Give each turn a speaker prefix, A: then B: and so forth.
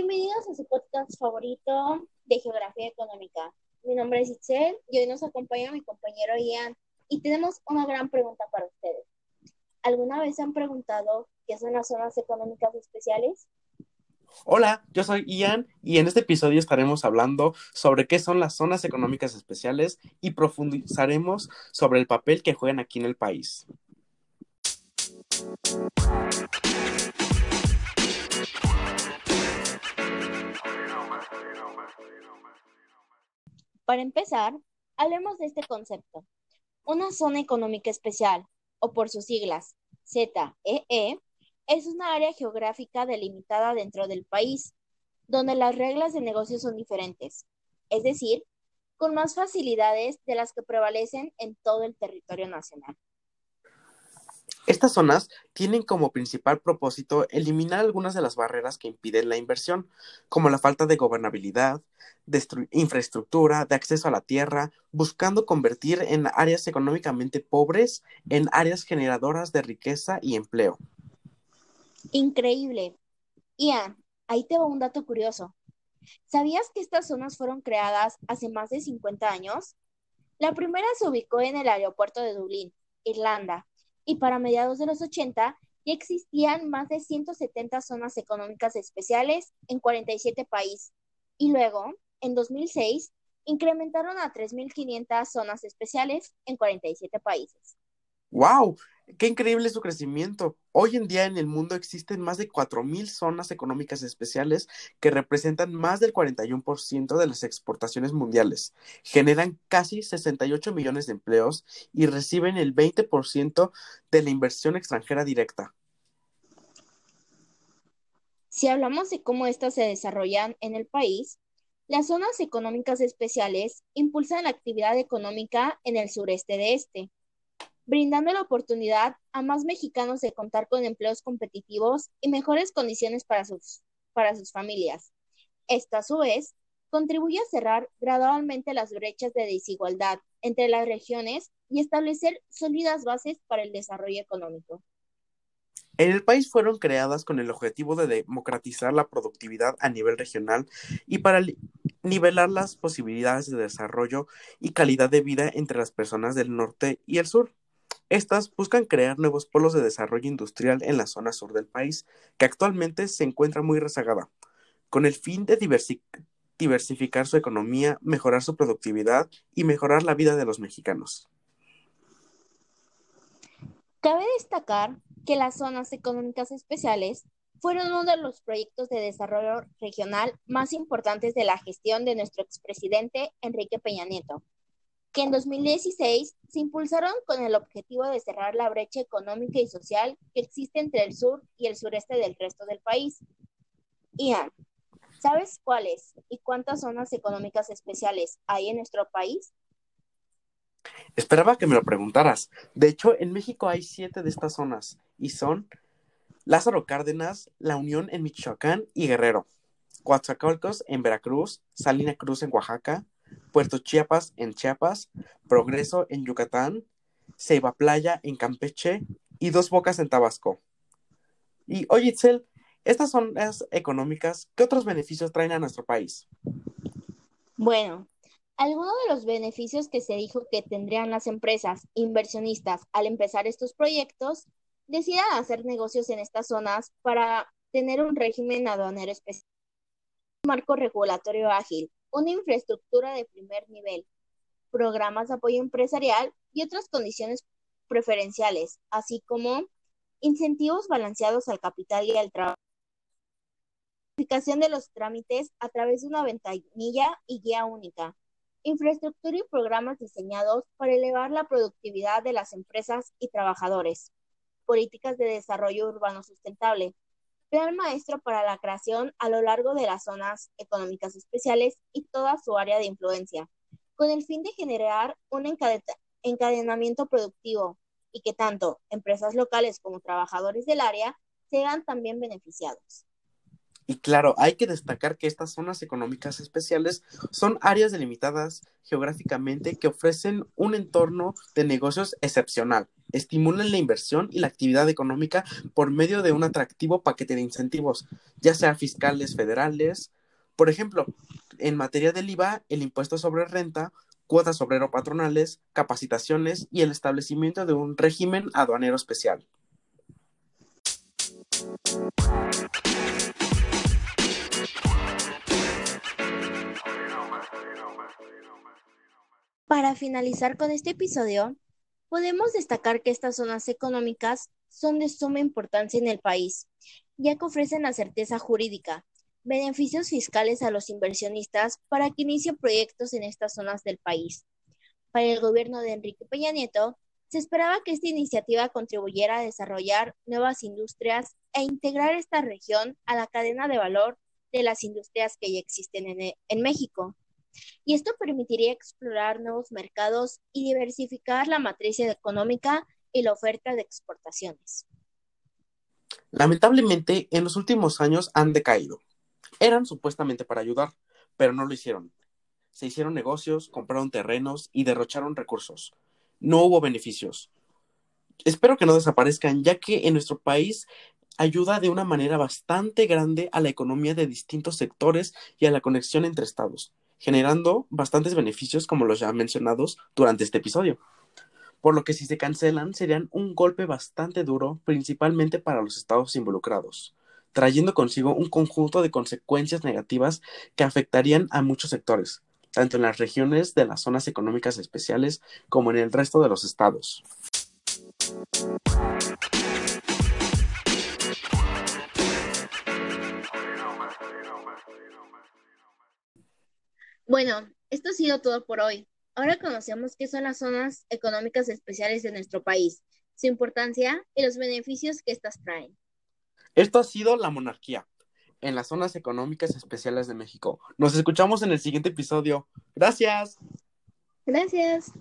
A: Bienvenidos a su podcast favorito de Geografía Económica. Mi nombre es Itzel y hoy nos acompaña mi compañero Ian y tenemos una gran pregunta para ustedes. ¿Alguna vez se han preguntado qué son las zonas económicas especiales?
B: Hola, yo soy Ian y en este episodio estaremos hablando sobre qué son las zonas económicas especiales y profundizaremos sobre el papel que juegan aquí en el país.
A: Para empezar, hablemos de este concepto. Una zona económica especial, o por sus siglas, ZEE, e, es una área geográfica delimitada dentro del país, donde las reglas de negocio son diferentes, es decir, con más facilidades de las que prevalecen en todo el territorio nacional.
B: Estas zonas tienen como principal propósito eliminar algunas de las barreras que impiden la inversión, como la falta de gobernabilidad, de infraestructura, de acceso a la tierra, buscando convertir en áreas económicamente pobres en áreas generadoras de riqueza y empleo.
A: Increíble. Ian, ahí te va un dato curioso. ¿Sabías que estas zonas fueron creadas hace más de 50 años? La primera se ubicó en el aeropuerto de Dublín, Irlanda, y para mediados de los 80 ya existían más de 170 zonas económicas especiales en 47 países. Y luego, en 2006, incrementaron a 3.500 zonas especiales en 47 países.
B: ¡Wow! ¡Qué increíble su crecimiento! Hoy en día en el mundo existen más de 4.000 zonas económicas especiales que representan más del 41% de las exportaciones mundiales, generan casi 68 millones de empleos y reciben el 20% de la inversión extranjera directa.
A: Si hablamos de cómo estas se desarrollan en el país, las zonas económicas especiales impulsan la actividad económica en el sureste de este brindando la oportunidad a más mexicanos de contar con empleos competitivos y mejores condiciones para sus, para sus familias. Esto, a su vez, contribuye a cerrar gradualmente las brechas de desigualdad entre las regiones y establecer sólidas bases para el desarrollo económico.
B: En el país fueron creadas con el objetivo de democratizar la productividad a nivel regional y para nivelar las posibilidades de desarrollo y calidad de vida entre las personas del norte y el sur. Estas buscan crear nuevos polos de desarrollo industrial en la zona sur del país, que actualmente se encuentra muy rezagada, con el fin de diversificar su economía, mejorar su productividad y mejorar la vida de los mexicanos.
A: Cabe destacar que las zonas económicas especiales fueron uno de los proyectos de desarrollo regional más importantes de la gestión de nuestro expresidente Enrique Peña Nieto, que en 2016 se impulsaron con el objetivo de cerrar la brecha económica y social que existe entre el sur y el sureste del resto del país. Ian, ¿sabes cuáles y cuántas zonas económicas especiales hay en nuestro país?
B: Esperaba que me lo preguntaras. De hecho, en México hay siete de estas zonas y son Lázaro Cárdenas, La Unión en Michoacán y Guerrero, Coatzacoalcos en Veracruz, Salina Cruz en Oaxaca, Puerto Chiapas en Chiapas, Progreso en Yucatán, Ceiba Playa en Campeche y Dos Bocas en Tabasco. Y oye, Itzel, estas zonas económicas, ¿qué otros beneficios traen a nuestro país?
A: Bueno, algunos de los beneficios que se dijo que tendrían las empresas inversionistas al empezar estos proyectos, decidan hacer negocios en estas zonas para tener un régimen aduanero especial, un marco regulatorio ágil, una infraestructura de primer nivel, programas de apoyo empresarial y otras condiciones preferenciales, así como incentivos balanceados al capital y al trabajo, de los trámites a través de una ventanilla y guía única, infraestructura y programas diseñados para elevar la productividad de las empresas y trabajadores, políticas de desarrollo urbano sustentable, plan maestro para la creación a lo largo de las zonas económicas especiales y toda su área de influencia, con el fin de generar un encadenamiento productivo y que tanto empresas locales como trabajadores del área sean también beneficiados.
B: Y claro, hay que destacar que estas zonas económicas especiales son áreas delimitadas geográficamente que ofrecen un entorno de negocios excepcional, estimulan la inversión y la actividad económica por medio de un atractivo paquete de incentivos, ya sea fiscales federales, por ejemplo, en materia del IVA, el impuesto sobre renta, cuotas obrero patronales, capacitaciones y el establecimiento de un régimen aduanero especial.
A: Para finalizar con este episodio, podemos destacar que estas zonas económicas son de suma importancia en el país, ya que ofrecen la certeza jurídica, beneficios fiscales a los inversionistas para que inicien proyectos en estas zonas del país. Para el gobierno de Enrique Peña Nieto, se esperaba que esta iniciativa contribuyera a desarrollar nuevas industrias e integrar esta región a la cadena de valor de las industrias que ya existen en, en México y esto permitiría explorar nuevos mercados y diversificar la matriz económica y la oferta de exportaciones.
B: Lamentablemente, en los últimos años han decaído. Eran supuestamente para ayudar, pero no lo hicieron. Se hicieron negocios, compraron terrenos y derrocharon recursos. No hubo beneficios. Espero que no desaparezcan, ya que en nuestro país ayuda de una manera bastante grande a la economía de distintos sectores y a la conexión entre estados generando bastantes beneficios como los ya mencionados durante este episodio. Por lo que si se cancelan serían un golpe bastante duro, principalmente para los estados involucrados, trayendo consigo un conjunto de consecuencias negativas que afectarían a muchos sectores, tanto en las regiones de las zonas económicas especiales como en el resto de los estados.
A: Bueno, esto ha sido todo por hoy. Ahora conocemos qué son las zonas económicas especiales de nuestro país, su importancia y los beneficios que éstas traen.
B: Esto ha sido la monarquía en las zonas económicas especiales de México. Nos escuchamos en el siguiente episodio. Gracias.
A: Gracias.